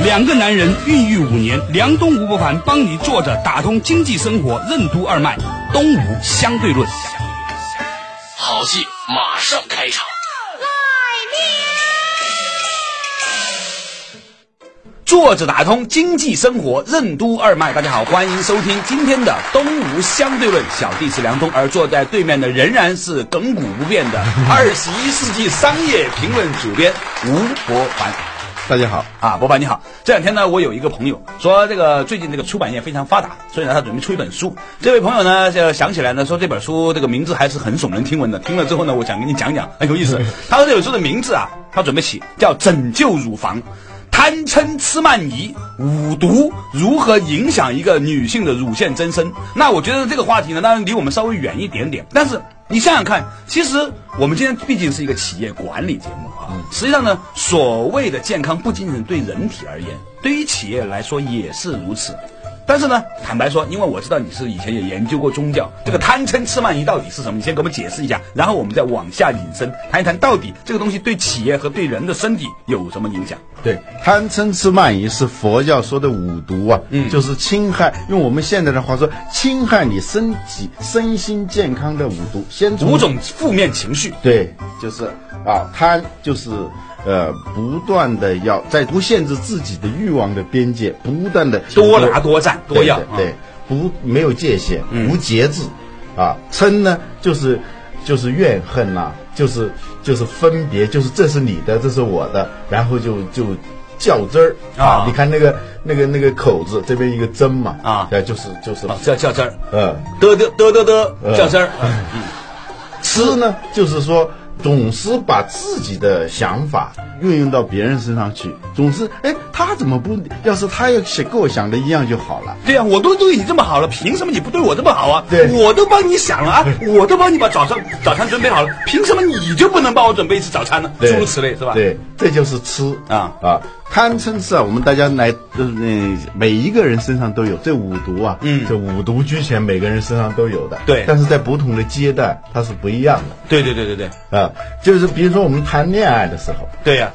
两个男人孕育五年，梁东吴伯凡帮你坐着打通经济生活任督二脉，东吴相对论。好戏马上开场。坐着打通经济生活任督二脉，大家好，欢迎收听今天的东吴相对论。小弟是梁东，而坐在对面的仍然是亘古不变的二十一世纪商业评论主编吴伯凡。大家好啊，伯凡你好。这两天呢，我有一个朋友说，这个最近这个出版业非常发达，所以呢，他准备出一本书。这位朋友呢，就想起来呢，说这本书这个名字还是很耸人听闻的。听了之后呢，我想跟你讲讲，很有意思。他说这本书的名字啊，他准备起叫《拯救乳房》。贪嗔痴慢疑五毒如何影响一个女性的乳腺增生？那我觉得这个话题呢，当然离我们稍微远一点点。但是你想想看，其实我们今天毕竟是一个企业管理节目啊。实际上呢，所谓的健康不仅仅对人体而言，对于企业来说也是如此。但是呢，坦白说，因为我知道你是以前也研究过宗教，这个贪嗔痴慢疑到底是什么？你先给我们解释一下，然后我们再往下引申，谈一谈到底这个东西对企业和对人的身体有什么影响？对，贪嗔痴慢疑是佛教说的五毒啊，嗯，就是侵害，用我们现在的话说，侵害你身体身心健康的五毒。先五种负面情绪，对，就是啊，贪就是。呃，不断的要在不限制自己的欲望的边界，不断的多拿多占多要，对，不没有界限，无节制，啊，嗔呢就是就是怨恨呐，就是就是分别，就是这是你的，这是我的，然后就就较真儿啊，你看那个那个那个口子这边一个针嘛，啊，就是就是。叫较真儿，嗯，得得得得得较真儿，嗯，吃呢就是说。总是把自己的想法运用到别人身上去，总是哎，他怎么不？要是他要想跟我想的一样就好了。对呀，我都对你这么好了，凭什么你不对我这么好啊？对，我都帮你想了啊，我都帮你把早上早餐准备好了，凭什么你就不能帮我准备一次早餐呢？诸如此类，是吧？对，这就是吃啊啊。贪嗔痴啊，我们大家来，嗯，每一个人身上都有这五毒啊，嗯，这五毒俱全，每个人身上都有的。对，但是在不同的阶段，它是不一样的。对对对对对，啊，就是比如说我们谈恋爱的时候，对呀，啊，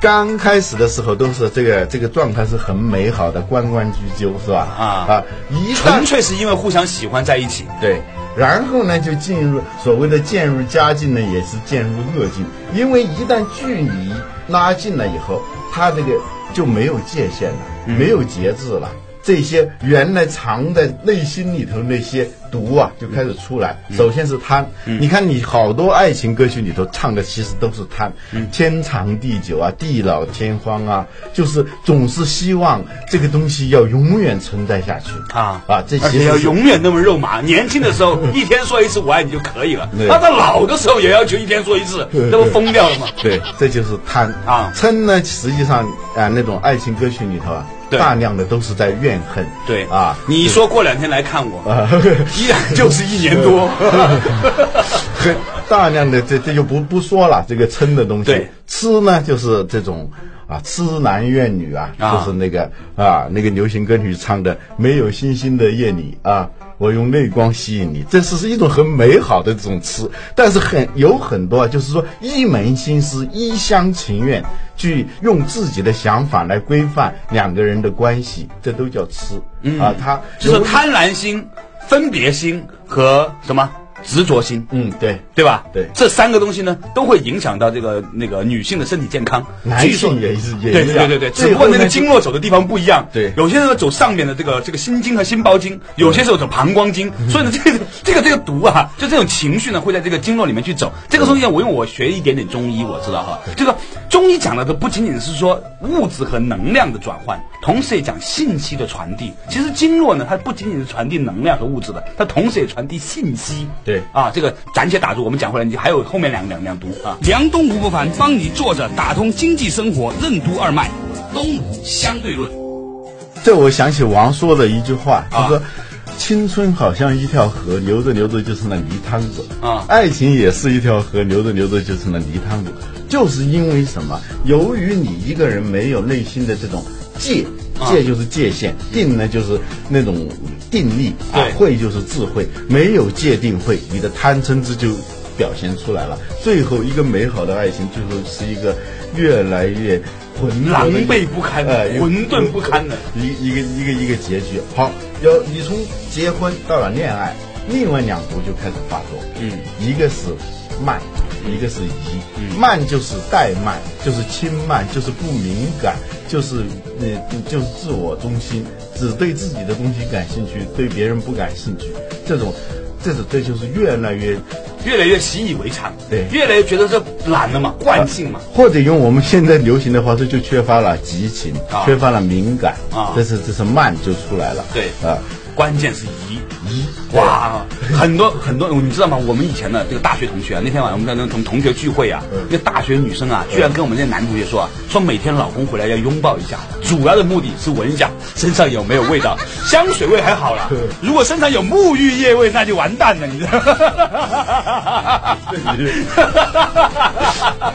刚开始的时候都是这个这个状态是很美好的，关关雎鸠，是吧？啊啊，一纯粹是因为互相喜欢在一起。对，然后呢，就进入所谓的渐入佳境呢，也是渐入恶境，因为一旦距离拉近了以后。他这个就没有界限了，没有节制了。这些原来藏在内心里头那些毒啊，就开始出来。首先是贪，你看你好多爱情歌曲里头唱的其实都是贪，天长地久啊，地老天荒啊，就是总是希望这个东西要永远存在下去啊啊！这些要永远那么肉麻。年轻的时候一天说一次我爱你就可以了，他到老的时候也要求一天说一次，那不疯掉了吗？对，这就是贪啊。嗔呢，实际上啊，那种爱情歌曲里头啊。大量的都是在怨恨，对。啊，你说过两天来看我，依然就是一年多，很大量的这这就不不说了，这个嗔的东西，对，痴呢就是这种啊，痴男怨女啊，就是那个啊，那个流行歌曲唱的没有星星的夜里啊。我用泪光吸引你，这是是一种很美好的这种痴，但是很有很多，就是说一门心思、一厢情愿，去用自己的想法来规范两个人的关系，这都叫痴啊。他就是贪婪心、分别心和什么？执着心，嗯，对，对吧？对，这三个东西呢，都会影响到这个那个女性的身体健康。男性也是，对对对对对，只不过那个经络走的地方不一样。对，有些时候走上面的这个这个心经和心包经，有些时候走膀胱经。所以呢，这个这个这个毒啊，就这种情绪呢，会在这个经络里面去走。这个东西，我用我学一点点中医，我知道哈。这个中医讲的都不仅仅是说物质和能量的转换，同时也讲信息的传递。其实经络呢，它不仅仅是传递能量和物质的，它同时也传递信息。对啊，这个。暂且打住，我们讲回来，你还有后面两两两读啊。梁东吴不凡帮你坐着打通经济生活任督二脉，东吴相对论。这我想起王朔的一句话，他说。青春好像一条河，流着流着就成了泥汤子啊爱情也是一条河，流着流着就成了泥汤子，就是因为什么？由于你一个人没有内心的这种界，啊界就是界限，定呢就是那种定力，慧就是智慧，没有界定慧，你的贪嗔痴就表现出来了。最后一个美好的爱情，最后是一个越来越狼狈不堪呃混沌不堪的一一个一个一个结局。好，要你从结婚到了恋爱，另外两步就开始发作。嗯，一个是慢，一个是疑。慢就是怠慢，就是轻慢，就是不敏感，就是呃就是自我中心，只对自己的东西感兴趣，对别人不感兴趣。这种，这种这就是越来越越来越习以为常，对越来越觉得这懒了嘛，惯性嘛。或者用我们现在流行的话说，就缺乏了激情，啊缺乏了敏感啊这是这是慢就出来了。对啊，关键是疑疑哇，很多很多，你知道吗？我们以前的这个大学同学啊，那天晚上我们在那同同学聚会啊，那个大学女生啊，居然跟我们那男同学说啊，说每天老公回来要拥抱一下，主要的目的是闻一下身上有没有味道，香水味还好啦，如果身上有沐浴液味，那就完蛋了，你知道吗？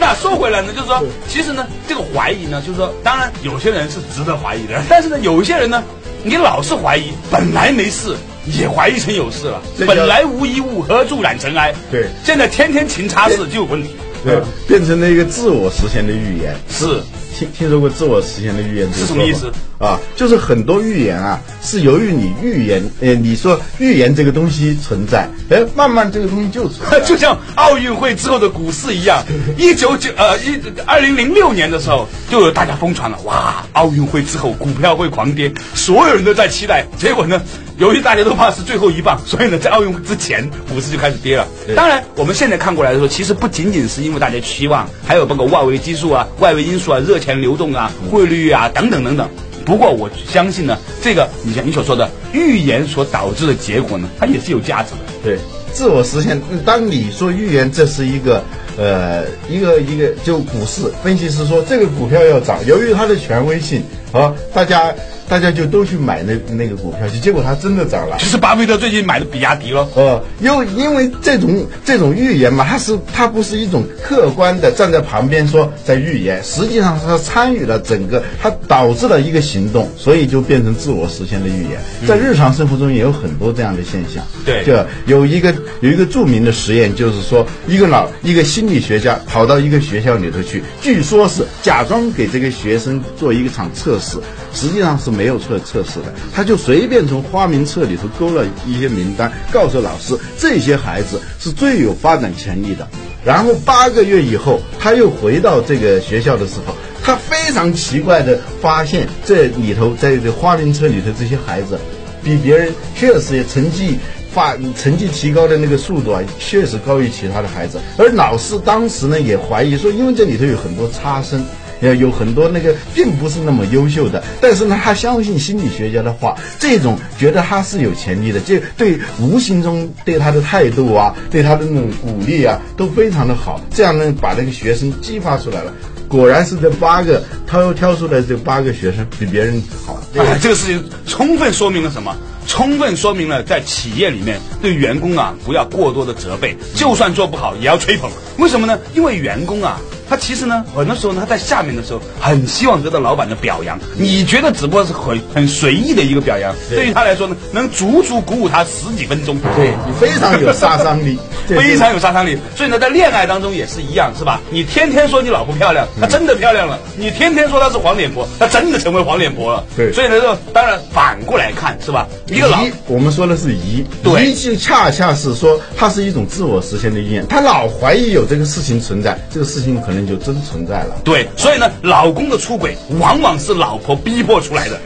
那说回来呢，就是说，其实呢，这个怀疑呢，就是说，当然有些人是值得怀疑的，但是呢，有一些人呢，你老是怀疑，本来没事，也怀疑成有事了。本来无一物，何处染尘埃？对现在天天勤擦拭就有问题。对，变成了一个自我实现的预言。是听听说过自我实现的预言这个是什么意思啊？就是很多预言啊，是由于你预言，呃，你说预言这个东西存在，哎，慢慢这个东西就存在。就像奥运会之后的股市一样，一九九呃一二零零六年的时候，就有大家疯传了，哇，奥运会之后股票会狂跌，所有人都在期待。结果呢，由于大家都怕是最后一棒，所以呢，在奥运会之前股市就开始跌了。当然，我们现在看过来的时候，其实不仅仅是因为大家期望，还有包括外围基数啊、外围因素啊、热钱流动啊、汇率啊等等等等。不过我相信呢，这个你像你所说的预言所导致的结果呢，它也是有价值的。对，自我实现。嗯当你说预言，这是一个呃一个一个就股市分析师说这个股票要涨，由于它的权威性啊，大家大家就都去买那那个股票去，结果它真的涨了。就是巴菲特最近买的比亚迪了。呃，因为因为这种这种预言嘛，它是它不是一种客观的站在旁边说在预言，实际上是它参与了整个，它导致了一个行动，所以就变成自我实现的预言。在日常生活中也有很多这样的现象。对就有一个有一个著名的实验，就是说一个老一个心理学家跑到一个学校里头去，据说是假装给这个学生做一场测试，实际上是没有做测试的，他就随便从花名册里头勾了一些名单，告诉老师这些孩子是最有发展潜力的。然后八个月以后，他又回到这个学校的时候，他非常奇怪的发现，这里头在这花名册里头这些孩子，比别人确实也成绩发成绩提高的那个速度啊，确实高于其他的孩子。而老师当时呢也怀疑说，因为这里头有很多差生。呃，有很多那个并不是那么优秀的，但是呢，他相信心理学家的话，这种觉得他是有潜力的，这对无形中对他的态度啊，对他的那种鼓励啊，都非常的好。这样呢，把那个学生激发出来了。果然是这八个挑挑出来这八个学生比别人好。这个哎，这个事情充分说明了什么？充分说明了在企业里面对员工啊不要过多的责备，就算做不好也要吹捧。为什么呢？因为员工啊，他其实呢，很多时候呢，他在下面的时候很希望得到老板的表扬。你觉得只不过是很很随意的一个表扬，对对于他来说呢，能足足鼓舞他十几分钟。对你非常有杀伤力，这非常有杀伤力。所以呢，在恋爱当中也是一样，是吧？你天天说你老婆漂亮，她真的漂亮了；你天天说她是黄脸婆，她真的成为黄脸婆了。对所以呢，就当然反过来看，是吧？一个老疑，我们说的是疑，对疑就恰恰是说它是一种自我实现的意愿，他老怀疑有这个事情存在，这个事情可能那就真存在了。对，所以呢，老公的出轨往往是老婆逼迫出来的，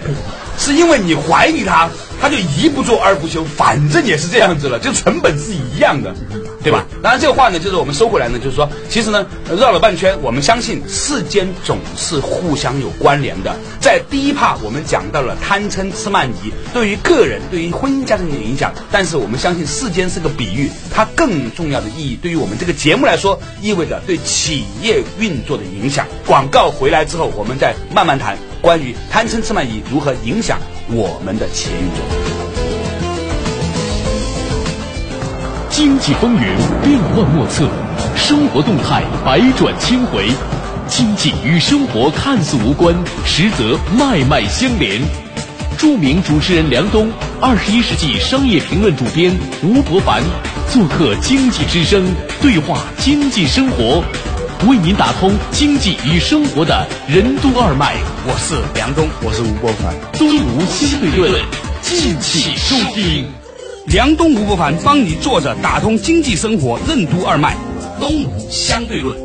是因为你怀疑他，他就一不做二不休，反正也是这样子了，就成本是一样的，对吧？当然，这个话呢，就是我们收回来呢，就是说，其实呢，绕了半圈，我们相信世间总是互相有关联的。在第一趴，我们讲到了贪嗔痴慢疑对于个人、对于婚姻家庭的影响，但是我们相信世间是个比喻，它更重要的意义，对于我们这个节目来说，意味着对企业运作的影响。广告回来之后，我们再慢慢谈。关于贪嗔痴慢疑如何影响我们的企业运作。经济风云变幻莫测，生活动态百转千回，经济与生活看似无关，实则脉脉相连。著名主持人梁冬，二十一世纪商业评论主编吴伯凡做客经济之声，对话经济生活，为您打通经济与生活的任督二脉。我是梁东，我是吴伯凡。东吴相对论，敬请收听。梁东吴伯凡帮你坐着打通经济生活任督二脉，东吴相对论。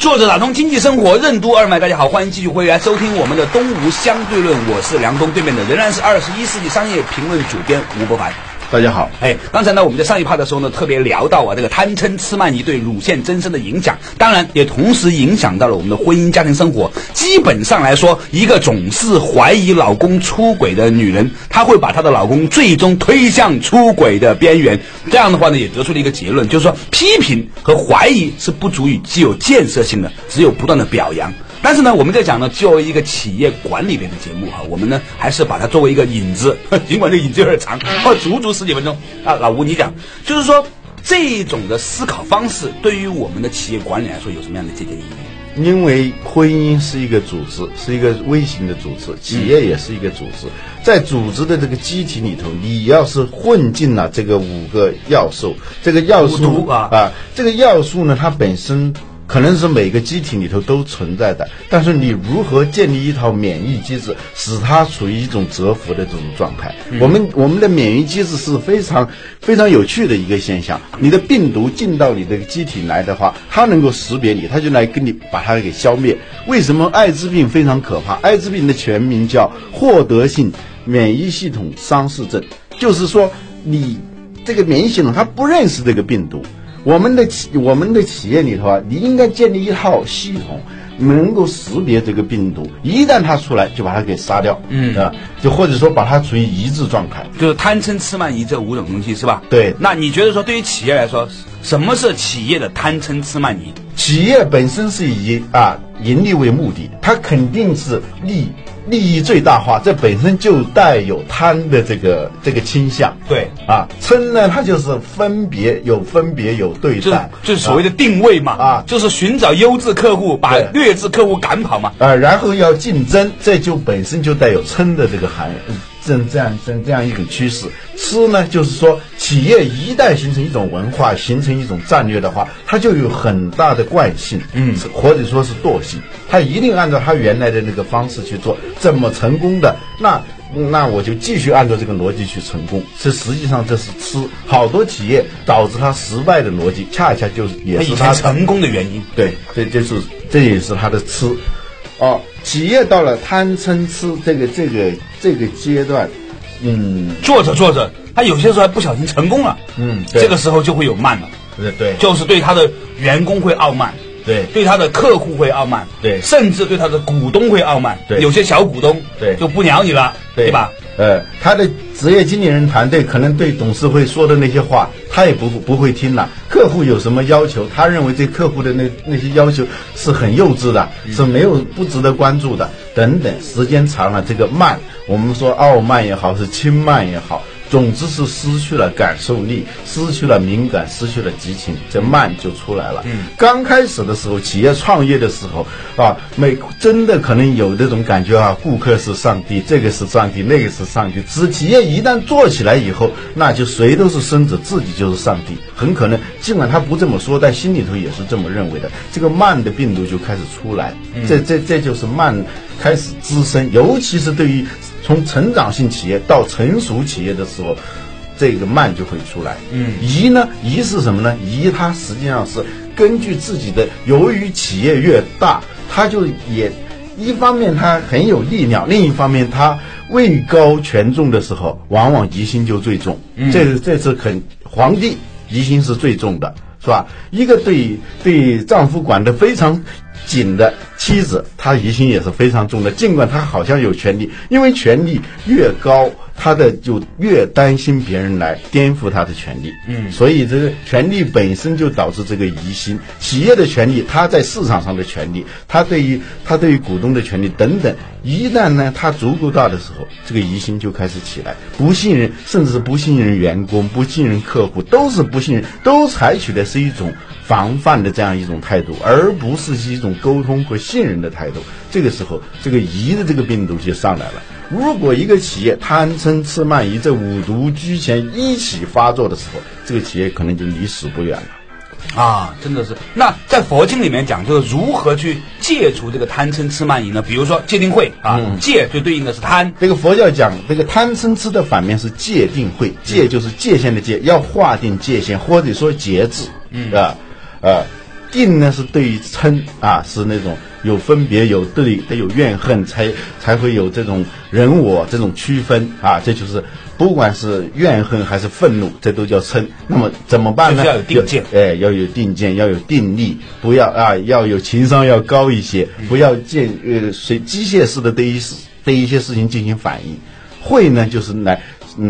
坐着打通经济生活任督二脉，大家好，欢迎继续回来收听我们的东吴相对论，我是梁东，对面的仍然是二十一世纪商业评论主编吴伯凡。大家好，哎，刚才呢，我们在上一趴的时候呢，特别聊到啊，这个贪嗔痴慢疑对乳腺增生的影响，当然也同时影响到了我们的婚姻家庭生活。基本上来说，一个总是怀疑老公出轨的女人，她会把她的老公最终推向出轨的边缘。这样的话呢，也得出了一个结论，就是说批评和怀疑是不足以具有建设性的，只有不断的表扬。但是呢，我们在讲呢，作为一个企业管理类的节目哈，我们呢还是把它作为一个引子，尽管这引子有点长，哦，足足十几分钟啊。老吴，你讲，就是说这种的思考方式对于我们的企业管理来说有什么样的借鉴意义？因为婚姻是一个组织，是一个微型的组织，企业也是一个组织，在组织的这个机体里头，你要是混进了这个五个要素，这个要素啊啊，这个要素呢，它本身。可能是每个机体里头都存在的，但是你如何建立一套免疫机制，使它处于一种蛰伏的这种状态？我们我们的免疫机制是非常非常有趣的一个现象。你的病毒进到你的机体来的话，它能够识别你，它就来跟你把它给消灭。为什么艾滋病非常可怕？艾滋病的全名叫获得性免疫系统丧失症，就是说你这个免疫系统它不认识这个病毒。我们的企我们的企业里头啊，你应该建立一套系统，能够识别这个病毒，一旦它出来就把它给杀掉，嗯啊，就或者说把它处于抑制状态。就是贪嗔痴慢疑这五种东西是吧？对那你觉得说对于企业来说，什么是企业的贪嗔痴慢疑？企业本身是以啊盈利为目的，它肯定是利利益最大化，这本身就带有贪的这个这个倾向。对啊，嗔呢，它就是分别有分别有对就是待，就是所谓的定位嘛，啊就是寻找优质客户，把劣质客户赶跑嘛。啊，然后要竞争，这就本身就带有嗔的这个含义，这这样这这样一种趋势。吃呢，就是说企业一旦形成一种文化，形成一种战略的话，它就有很大的惯性，嗯，或者说是惰性，它一定按照它原来的那个方式去做，怎么成功的那。那我就继续按照这个逻辑去成功，这实际上这是吃好多企业导致它失败的逻辑，恰恰就是也是它成功的原因。对，这就是这也是他的吃。哦，企业到了贪嗔痴这个这个这个阶段，嗯做着做着，他有些时候还不小心成功了，嗯，对这个时候就会有慢了，对对就是对他的员工会傲慢，对对他的客户会傲慢，对甚至对他的股东会傲慢，对有些小股东对就不鸟你了，对吧？？呃，他的职业经理人团队可能对董事会说的那些话，他也不不会听了。客户有什么要求，他认为对客户的那那些要求是很幼稚的，是没有不值得关注的，等等。时间长了，这个慢，我们说傲慢也好，是轻慢也好。总之是失去了感受力，失去了敏感，失去了激情，这慢就出来了。嗯，刚开始的时候，企业创业的时候啊，每真的可能有那种感觉啊，顾客是上帝，这个是上帝，那个是上帝。只企业一旦做起来以后，那就谁都是孙子，自己就是上帝。很可能，尽管他不这么说，但心里头也是这么认为的。这个慢的病毒就开始出来，这这这就是慢开始滋生，尤其是对于从成长性企业到成熟企业的时候，这个慢就会出来。嗯，疑呢？疑是什么呢？疑它实际上是根据自己的，由于企业越大，它就也一方面它很有力量，另一方面它位高权重的时候，往往疑心就最重。这是这次很皇帝疑心是最重的，是吧？一个对对丈夫管得非常景的妻子，她疑心也是非常重的。尽管她好像有权利，因为权力越高，他的就越担心别人来颠覆他的权利。嗯，所以这个权利本身就导致这个疑心。企业的权利，他在市场上的权利，他对于他对于股东的权利等等，一旦呢他足够大的时候，这个疑心就开始起来，不信任，甚至是不信任员工，不信任客户，都是不信任，都采取的是一种防范的这样一种态度，而不是一种沟通和信任的态度。这个时候，这个疑的这个病毒就上来了。如果一个企业贪嗔痴慢疑这五毒居前一起发作的时候，这个企业可能就离死不远了。啊，真的是。那在佛经里面讲，就是如何去戒除这个贪嗔痴慢疑呢？比如说戒定慧啊，戒就对应的是贪，这个佛教讲这个贪嗔痴的反面是戒定慧，戒就是界限的戒，要划定界限，或者说节制，嗯啊，呃，定呢是对于嗔啊，是那种。有分别，有对，得有怨恨，才才会有这种人我这种区分啊！这就是不管是怨恨还是愤怒，这都叫嗔。那么怎么办呢？要有定见，哎，要有定见，要有定力，不要啊，要有情商要高一些，不要见呃随机械式的对一事对一些事情进行反应。会呢，就是来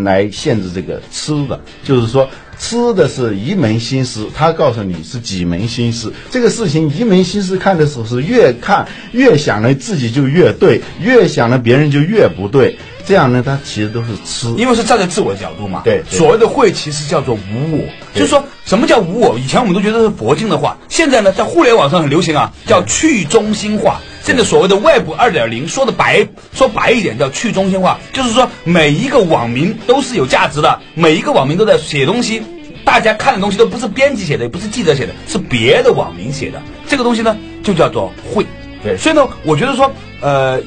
来限制这个吃的，就是说。吃的是一门心思，他告诉你是几门心思。这个事情一门心思看的时候，是越看越想呢自己就越对，越想呢别人就越不对。这样呢，他其实都是吃，因为是站在自我的角度嘛。对，所谓的会其实叫做无我，就是说什么叫无我？以前我们都觉得是佛经的话，现在呢，在互联网上很流行啊，叫去中心化。现在所谓的外部二点零，说的白说白一点叫去中心化，就是说每一个网民都是有价值的，每一个网民都在写东西，大家看的东西都不是编辑写的，也不是记者写的，是别的网民写的。这个东西呢，就叫做会。对，所以呢，我觉得说，呃，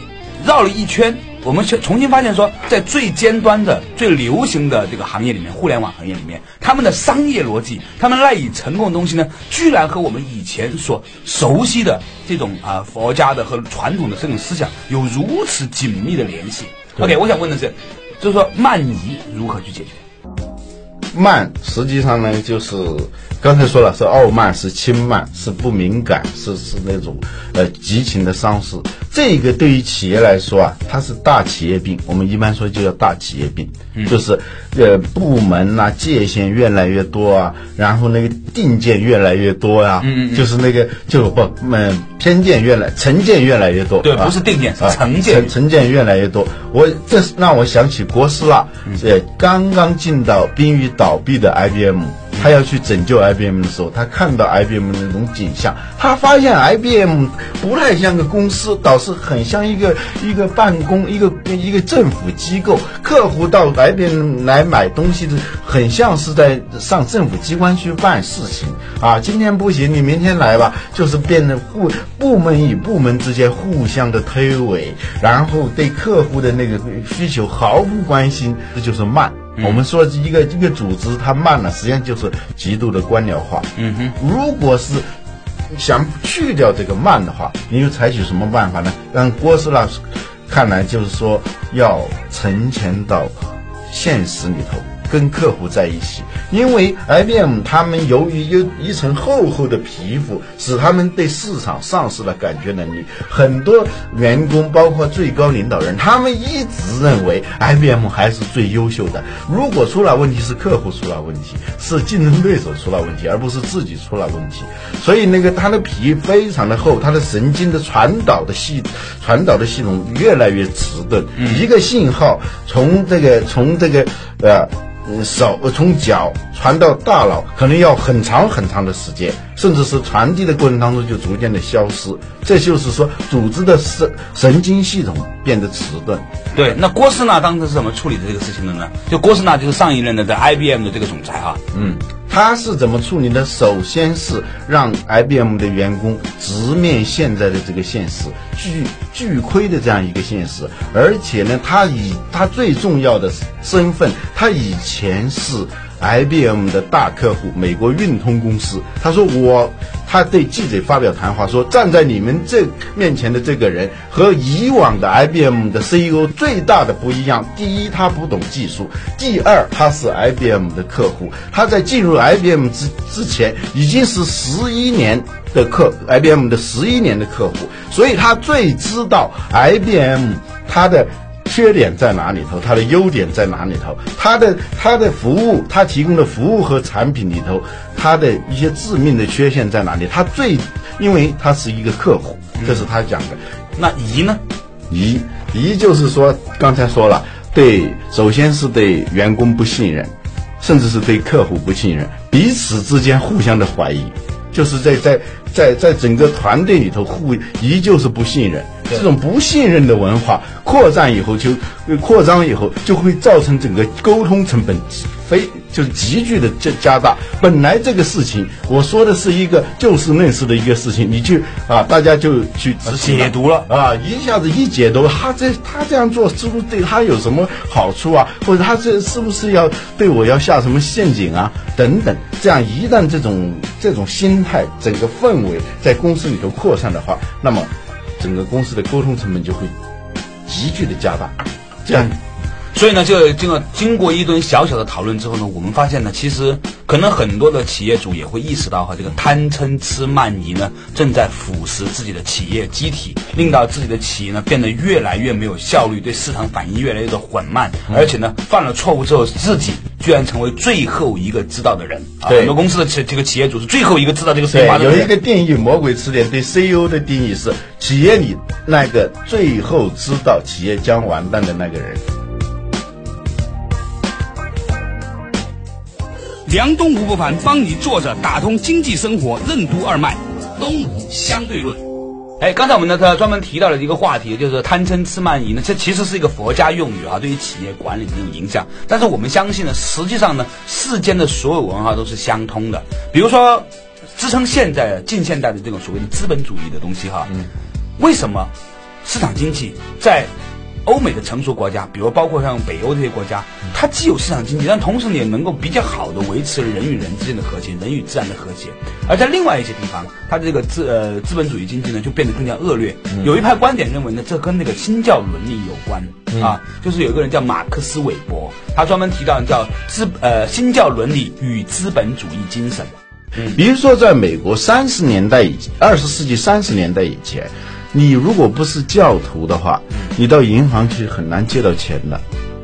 绕了一圈。我们重新发现说，在最尖端的、最流行的这个行业里面，互联网行业里面，他们的商业逻辑，他们赖以成功的东西呢，居然和我们以前所熟悉的这种啊佛家的和传统的这种思想有如此紧密的联系。OK，我想问的是，就是说慢疑如何去解决？慢实际上呢，就是刚才说了，是傲慢，是轻慢，是不敏感，是是那种呃激情的丧失。这个对于企业来说啊，它是大企业病。我们一般说就叫大企业病，就是呃部门呐界限越来越多啊，然后那个定见越来越多呀，就是那个就不嗯偏见越来成见越来越多。对，不是定见，是成见。成见越来越多，我这是让我想起郭斯拉，呃刚刚进到濒于倒闭的 IBM。他要去拯救 IBM 的时候，他看到 IBM 那种景象，他发现 IBM 不太像个公司，倒是很像一个一个办公一个一个政府机构。客户到 IBM 来买东西的，很像是在上政府机关去办事情啊。今天不行，你明天来吧，就是变得互部门与部门之间互相的推诿，然后对客户的那个需求毫不关心，这就是慢。我们说一个一个组织它慢了，实际上就是极度的官僚化。嗯哼，如果是想去掉这个慢的话，你又采取什么办法呢？让郭斯拉看来就是说要沉潜到现实里头。跟客户在一起，因为 IBM 他们由于有一层厚厚的皮肤，使他们对市场丧失了感觉能力。很多员工，包括最高领导人，他们一直认为 IBM 还是最优秀的。如果出了问题，是客户出了问题，是竞争对手出了问题，而不是自己出了问题。所以那个他的皮非常的厚，他的神经的传导的系传导的系统越来越迟钝。一个信号从这个从这个呃。手从脚传到大脑，可能要很长很长的时间，甚至是传递的过程当中就逐渐的消失。这就是说，组织的神神经系统变得迟钝。对，那郭士纳当时是怎么处理这个事情的呢？就郭士纳就是上一任的在 IBM 的这个总裁啊。嗯。他是怎么处理的？首先是让 IBM 的员工直面现在的这个现实，巨巨亏的这样一个现实。而且呢，他以他最重要的身份，他以前是。IBM 的大客户，美国运通公司，他说我，他对记者发表谈话说，站在你们这面前的这个人和以往的 IBM 的 CEO 最大的不一样，第一他不懂技术，第二他是 IBM 的客户，他在进入 IBM 之之前已经是十一年的客，IBM 的十一年的客户，所以他最知道 IBM 他的。缺点在哪里头，它的优点在哪里头，它的它的服务，它提供的服务和产品里头，它的一些致命的缺陷在哪里？它最，因为它是一个客户，这是他讲的。那疑呢？疑疑就是说，刚才说了，对，首先是对员工不信任，甚至是对客户不信任，彼此之间互相的怀疑，就是在在在在整个团队里头互疑就是不信任，这种不信任的文化扩散以后就呃扩张以后就会造成整个沟通成本非就是急剧的加加大。本来这个事情我说的是一个就事论事的一个事情，你去啊大家就去解读了啊，一下子一解读，他这他这样做是不是对他有什么好处啊？或者他这是不是要对我要下什么陷阱啊？等等，这样一旦这种这种心态整个氛围在公司里头扩散的话，那么整个公司的沟通成本就会急剧的加大。这样所以呢，就经过经过一顿小小的讨论之后呢，我们发现呢，其实可能很多的企业主也会意识到哈，这个贪嗔痴慢疑呢，正在腐蚀自己的企业机体，令到自己的企业呢变得越来越没有效率，对市场反应越来越的缓慢，而且呢，犯了错误之后，自己居然成为最后一个知道的人。啊，对很多公司的企这个企业主是最后一个知道这个事情发，生的人。有一个定义，《魔鬼词典》对 CEO 的定义是企业里那个最后知道企业将完蛋的那个人。梁东吴不凡帮你坐着打通经济生活任督二脉，东吴相对论。哎，刚才我们呢，他专门提到了一个话题，就是贪嗔痴慢疑呢，这其实是一个佛家用语啊，对于企业管理的这种影响。但是我们相信呢，实际上呢，世间的所有文化都是相通的。比如说，支撑现在近现代的这种所谓的资本主义的东西哈，嗯，为什么市场经济在欧美的成熟国家，比如包括像北欧这些国家，它既有市场经济，但同时呢也能够比较好的维持人与人之间的和谐，人与自然的和谐。而在另外一些地方，它的这个资呃资本主义经济呢就变得更加恶劣。有一派观点认为呢，这跟那个新教伦理有关、啊，就是有一个人叫马克思韦伯，他专门提到叫资呃新教伦理与资本主义精神。嗯比如说，在美国三十年代以二十世纪三十年代以前，你如果不是教徒的话，你到银行去很难借到钱的。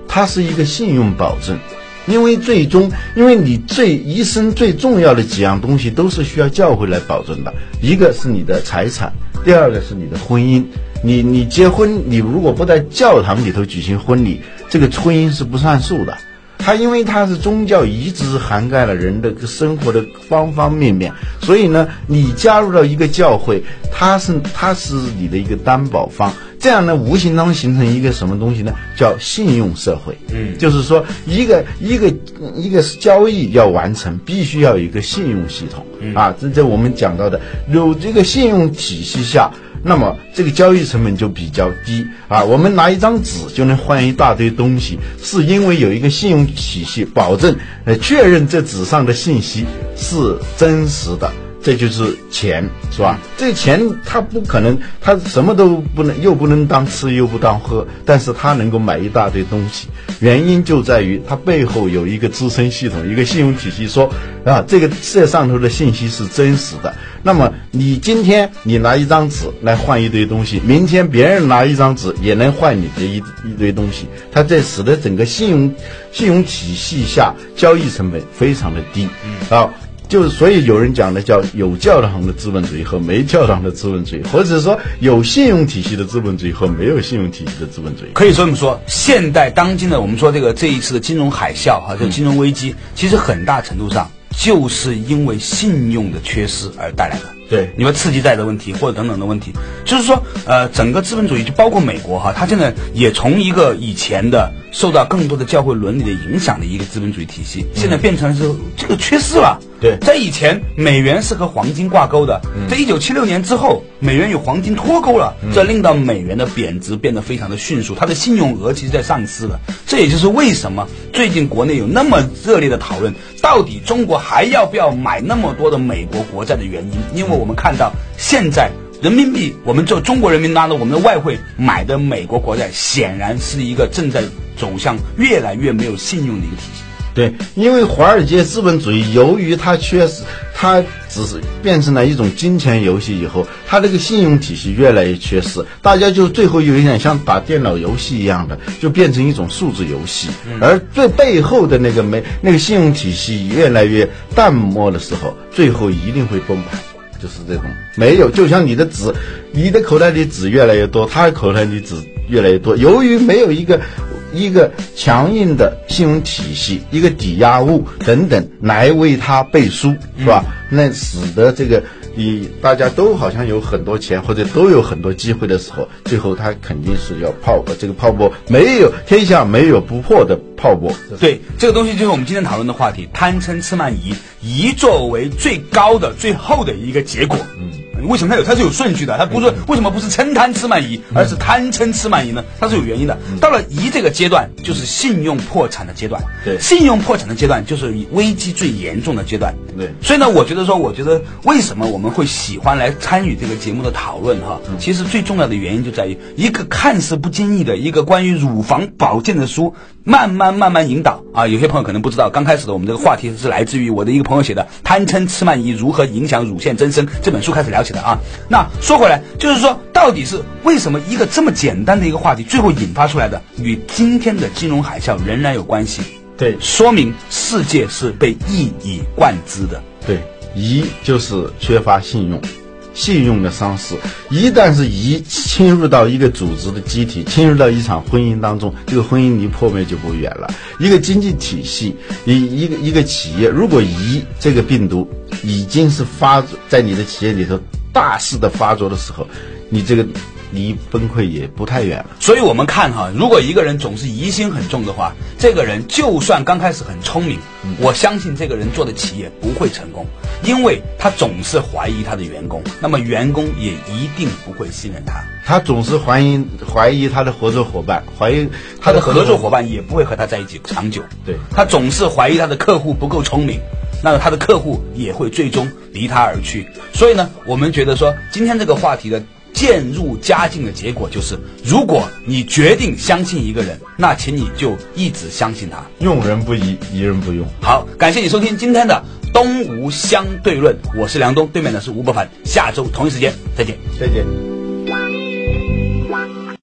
它是一个信用保证，因为最终，因为你最一生最重要的几样东西都是需要教会来保证的，一个是你的财产，第二个是你的婚姻。你你结婚，你如果不在教堂里头举行婚礼，这个婚姻是不算数的。它因为它是宗教一直涵盖了人的生活的方方面面，所以呢，你加入到一个教会，它是它是你的一个担保方，这样呢，无形当中形成一个什么东西呢？叫信用社会。嗯，就是说一个一个一个交易要完成，必须要有一个信用系统、啊，这这我们讲到的，有这个信用体系下。那么这个交易成本就比较低啊，我们拿一张纸就能换一大堆东西，是因为有一个信用体系保证，呃，确认这纸上的信息是真实的，这就是钱，是吧？这钱它不可能，它什么都不能，又不能当吃又不当喝，但是它能够买一大堆东西，原因就在于它背后有一个支撑系统，一个信用体系说啊，这个这上头的信息是真实的。那么你今天你拿一张纸来换一堆东西，明天别人拿一张纸也能换你的一一堆东西，它这使得整个信用信用体系下交易成本非常的低。啊，就是所以有人讲的叫有教堂的资本主义和没教堂的资本主义，或者说有信用体系的资本主义和没有信用体系的资本主义。可以说这么说，现代当今的我们说这个这一次的金融海啸哈，这个金融危机，其实很大程度上就是因为信用的缺失而带来的。对你们刺激债的问题或者等等的问题，就是说，呃，整个资本主义就包括美国哈，它现在也从一个以前的受到更多的教会伦理的影响的一个资本主义体系，现在变成是这个缺失了。对在以前美元是和黄金挂钩的，在一九七六年之后，美元与黄金脱钩了，这令到美元的贬值变得非常的迅速，它的信用额其实在丧失了。这也就是为什么最近国内有那么热烈的讨论，到底中国还要不要买那么多的美国国债的原因，因为我们看到现在。人民币，我们就中国人民拿着我们的外汇买的美国国债，显然是一个正在走向越来越没有信用的一个体系。对，因为华尔街资本主义，由于它缺失，它只是变成了一种金钱游戏以后，它这个信用体系越来越缺失，大家就最后有一点像打电脑游戏一样的，就变成一种数字游戏，而最背后的那个没那个信用体系越来越淡漠的时候，最后一定会崩盘。就是这种没有，就像你的纸，你的口袋里纸越来越多，他的口袋里纸越来越多。由于没有一个一个强硬的信用体系、一个抵押物等等来为他背书，是吧？那使得这个你大家都好像有很多钱或者都有很多机会的时候，最后他肯定是要泡这个泡沫，没有天下没有不破的泡沫。对，这个东西就是我们今天讨论的话题：贪嗔痴慢疑，疑作为最高的、最后的一个结果。嗯。为什么它有？它是有顺序的，它不是为什么不是称贪吃慢疑，而是贪嗔痴慢疑呢？它是有原因的。到了疑这个阶段，就是信用破产的阶段。对，信用破产的阶段就是危机最严重的阶段。对，所以呢，我觉得说，我觉得为什么我们会喜欢来参与这个节目的讨论哈？其实最重要的原因就在于一个看似不经意的一个关于乳房保健的书，慢慢慢慢引导啊。有些朋友可能不知道，刚开始的我们这个话题是来自于我的一个朋友写的《贪嗔痴慢疑如何影响乳腺增生》这本书开始聊起的啊。那说回来，就是说，到底是为什么一个这么简单的一个话题，最后引发出来的，与今天的金融海啸仍然有关系？对，说明世界是被一以贯之的。对，一就是缺乏信用，信用的丧失。一旦是一侵入到一个组织的机体，侵入到一场婚姻当中，这个婚姻离破灭就不远了。一个经济体系，一一个一个企业，如果一这个病毒已经是发在你的企业里头大肆的发作的时候，你这个离崩溃也不太远了。所以我们看哈，如果一个人总是疑心很重的话，这个人就算刚开始很聪明，我相信这个人做的企业不会成功，因为他总是怀疑他的员工，那么员工也一定不会信任他，他总是怀疑怀疑他的合作伙伴，怀疑他的合作伙伴也不会和他在一起长久。对他总是怀疑他的客户不够聪明，那么他的客户也会最终离他而去。所以呢，我们觉得说今天这个话题的渐入佳境的结果就是，如果你决定相信一个人，那请你就一直相信他。用人不疑，疑人不用。好，感谢你收听今天的东吴相对论，我是梁东，对面的是吴伯凡，下周同一时间再见。再见。